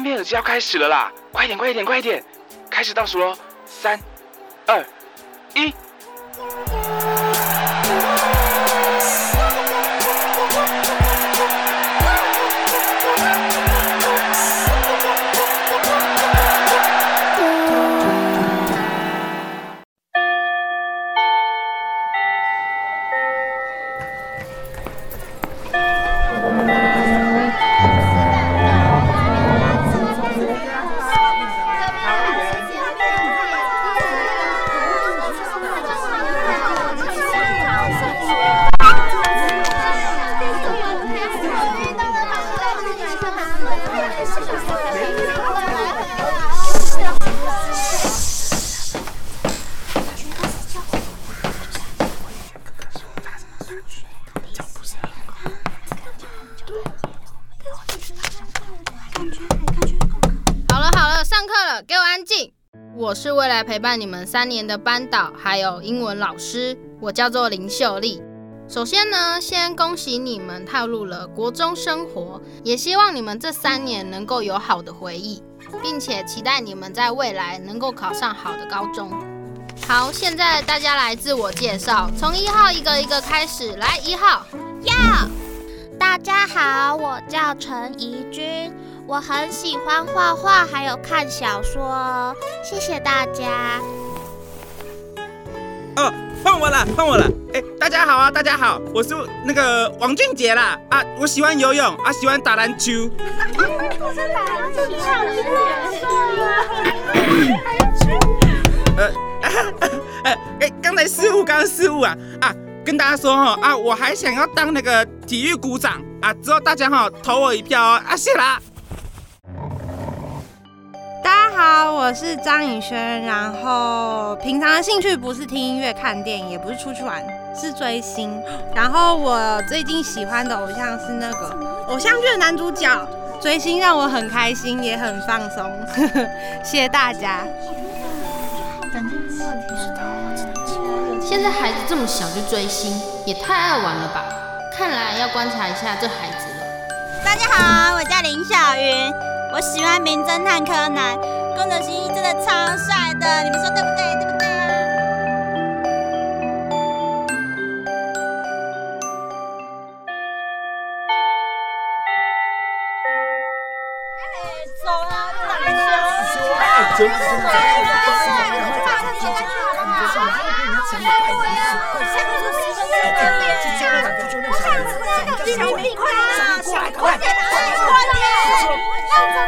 单边耳机要开始了啦！快点，快点，快点！开始倒数喽，三、二、一。我是未来陪伴你们三年的班导，还有英文老师，我叫做林秀丽。首先呢，先恭喜你们踏入了国中生活，也希望你们这三年能够有好的回忆，并且期待你们在未来能够考上好的高中。好，现在大家来自我介绍，从一号一个一个开始。来，一号，要，大家好，我叫陈怡君。我很喜欢画画，还有看小说。谢谢大家。哦，换我了，换我了。哎，大家好啊，大家好，我是那个王俊杰啦。啊，我喜欢游泳，啊，喜欢打篮球。我是打篮球呃，哎哎，刚才失误，刚刚失误啊啊！跟大家说哈啊，我还想要当那个体育股长啊，之后大家哈投我一票哦啊，谢啦。好，我是张颖轩。然后平常的兴趣不是听音乐、看电影，也不是出去玩，是追星。然后我最近喜欢的偶像是那个偶像剧的男主角。追星让我很开心，也很放松。谢谢大家。现在孩子这么小就追星，也太爱玩了吧？看来要观察一下这孩子了。大家好，我叫林小云。我喜欢名侦探柯南，功能新一真的超帅的，你们说对不对？对不对啊？哎，走啊！走啊！快点！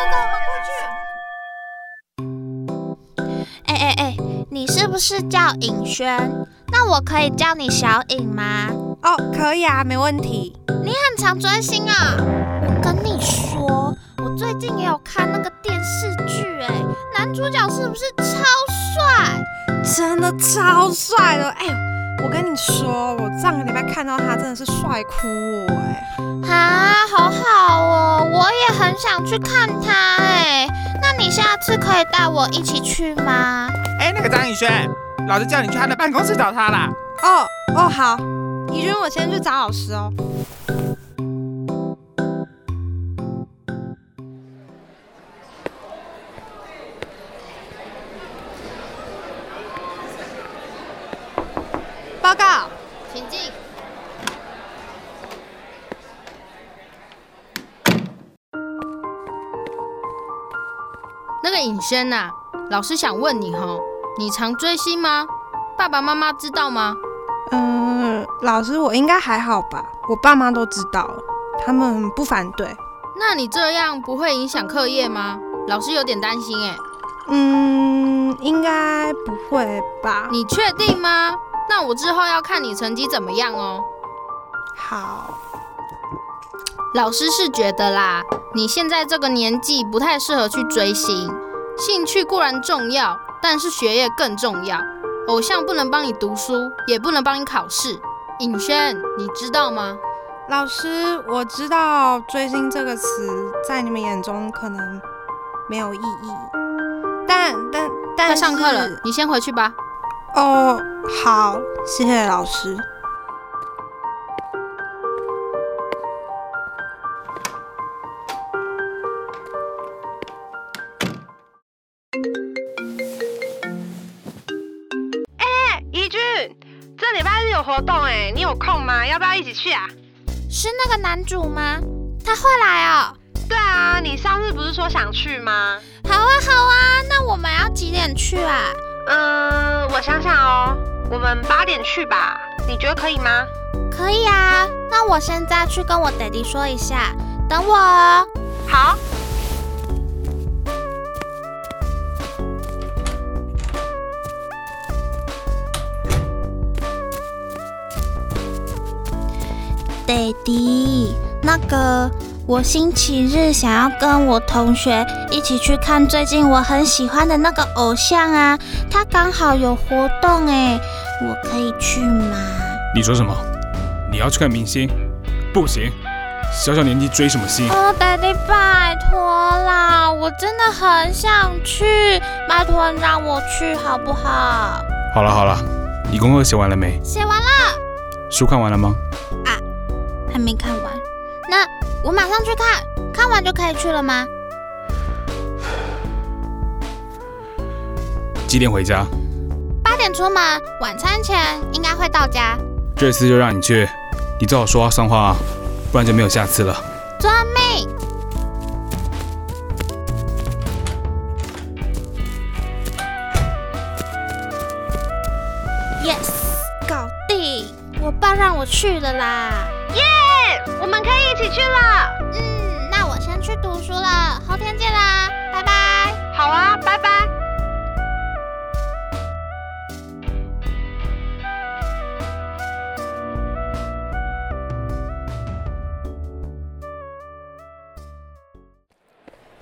哎你是不是叫尹轩？那我可以叫你小尹吗？哦，可以啊，没问题。你很常追星啊？我跟你说，我最近也有看那个电视剧，哎，男主角是不是超帅？真的超帅的，哎，我跟你说，我上个礼拜看到他，真的是帅哭我，哎，啊，好好哦，我也很想去看他，哎。那你下次可以带我一起去吗？哎，那个张宇轩，老师叫你去他的办公室找他啦。哦哦，好，宇轩，我先去找老师哦。报告，请进。那个尹轩呐，老师想问你哈，你常追星吗？爸爸妈妈知道吗？嗯，老师我应该还好吧，我爸妈都知道，他们不反对。那你这样不会影响课业吗？老师有点担心哎。嗯，应该不会吧？你确定吗？那我之后要看你成绩怎么样哦。好。老师是觉得啦，你现在这个年纪不太适合去追星。兴趣固然重要，但是学业更重要。偶像不能帮你读书，也不能帮你考试。尹轩，你知道吗？老师，我知道追星这个词在你们眼中可能没有意义，但但但快上课了，你先回去吧。哦，好，谢谢老师。有活动哎，你有空吗？要不要一起去啊？是那个男主吗？他会来哦。对啊，你上次不是说想去吗？好啊，好啊，那我们要几点去啊？嗯，我想想哦，我们八点去吧，你觉得可以吗？可以啊，那我现在去跟我爹地说一下，等我哦。好。爹地，那个。我星期日想要跟我同学一起去看最近我很喜欢的那个偶像啊，他刚好有活动哎，我可以去吗？你说什么？你要去看明星？不行，小小年纪追什么星？哦，Daddy，拜托啦，我真的很想去，拜托让我去好不好？好了好了，你功课写完了没？写完了。书看完了吗？没看完。那我马上去看，看完就可以去了吗？几点回家？八点出门，晚餐前应该会到家。这次就让你去，你最好说话算话啊，不然就没有下次了。遵命。Yes，搞定！我爸让我去了啦。我们可以一起去了。嗯，那我先去读书了，后天见啦，拜拜。好啊，拜拜。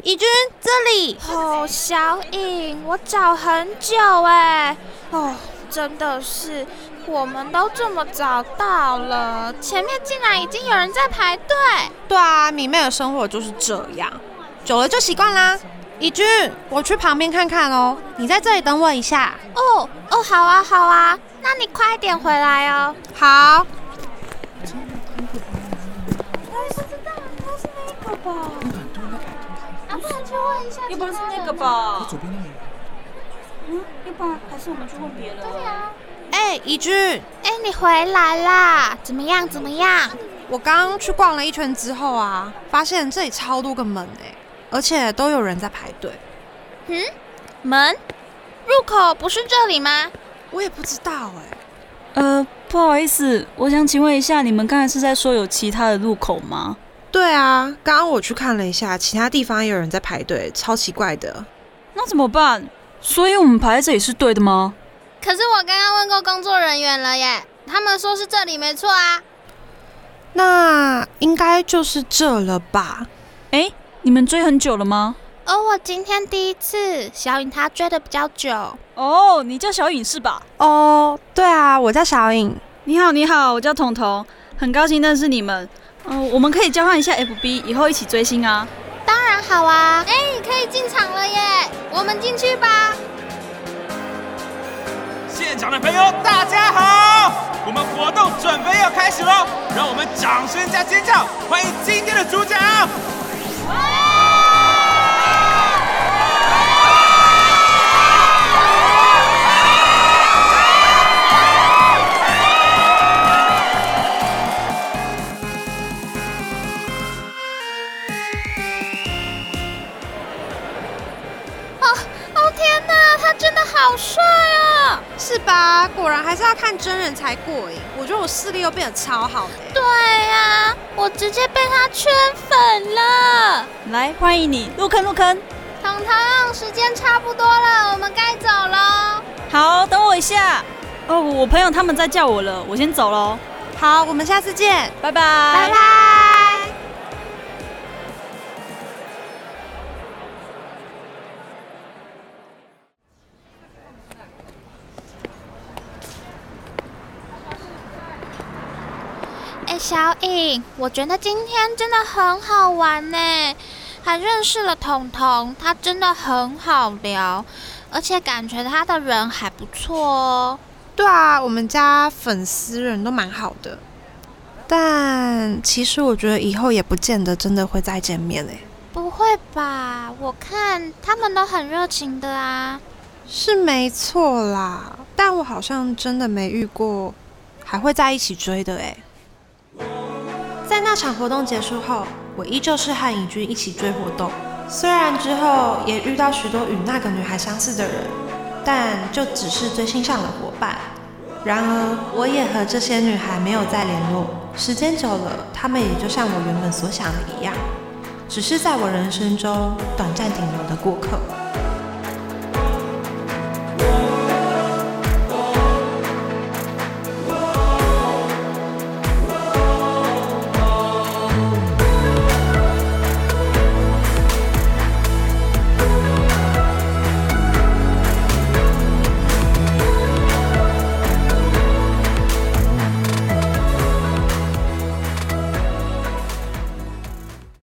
怡君，这里。哦，小影，我找很久哎。哦，真的是。我们都这么早到了，前面竟然已经有人在排队。对啊，迷妹的生活就是这样，久了就习惯啦。怡君，我去旁边看看哦，你在这里等我一下。哦哦，好啊好啊，那你快点回来哦。好。不知道，是那个吧？啊，不然去问一下。要不然是那个吧？左边那个。嗯，要不然还是我们去问别人。对呀。哎，怡君，哎，你回来啦？怎么样？怎么样？我刚去逛了一圈之后啊，发现这里超多个门哎，而且都有人在排队。嗯，门入口不是这里吗？我也不知道哎。呃，不好意思，我想请问一下，你们刚才是在说有其他的入口吗？对啊，刚刚我去看了一下，其他地方也有人在排队，超奇怪的。那怎么办？所以我们排在这里是对的吗？可是我刚刚问过工作人员了耶，他们说是这里没错啊。那应该就是这了吧？哎，你们追很久了吗？哦，我今天第一次。小颖她追的比较久。哦，你叫小颖是吧？哦，对啊，我叫小颖。你好，你好，我叫彤彤，很高兴认识你们。嗯，我们可以交换一下 FB，以后一起追星啊。好啊。哎，可以进场了耶，我们进去吧。现场的朋友，大家好！我们活动准备要开始喽，让我们掌声加尖叫，欢迎今天的主角！看真人才过瘾。我觉得我视力又变得超好的。对呀，我直接被他圈粉了。来，欢迎你入坑入坑。糖糖，时间差不多了，我们该走了。好，等我一下。哦，我朋友他们在叫我了，我先走喽。好，我们下次见，拜拜。拜拜。小颖，我觉得今天真的很好玩呢，还认识了彤彤，他真的很好聊，而且感觉他的人还不错哦。对啊，我们家粉丝人都蛮好的，但其实我觉得以后也不见得真的会再见面诶。不会吧？我看他们都很热情的啊。是没错啦，但我好像真的没遇过还会在一起追的哎。在那场活动结束后，我依旧是和尹君一起追活动。虽然之后也遇到许多与那个女孩相似的人，但就只是追星上的伙伴。然而，我也和这些女孩没有再联络。时间久了，她们也就像我原本所想的一样，只是在我人生中短暂停留的过客。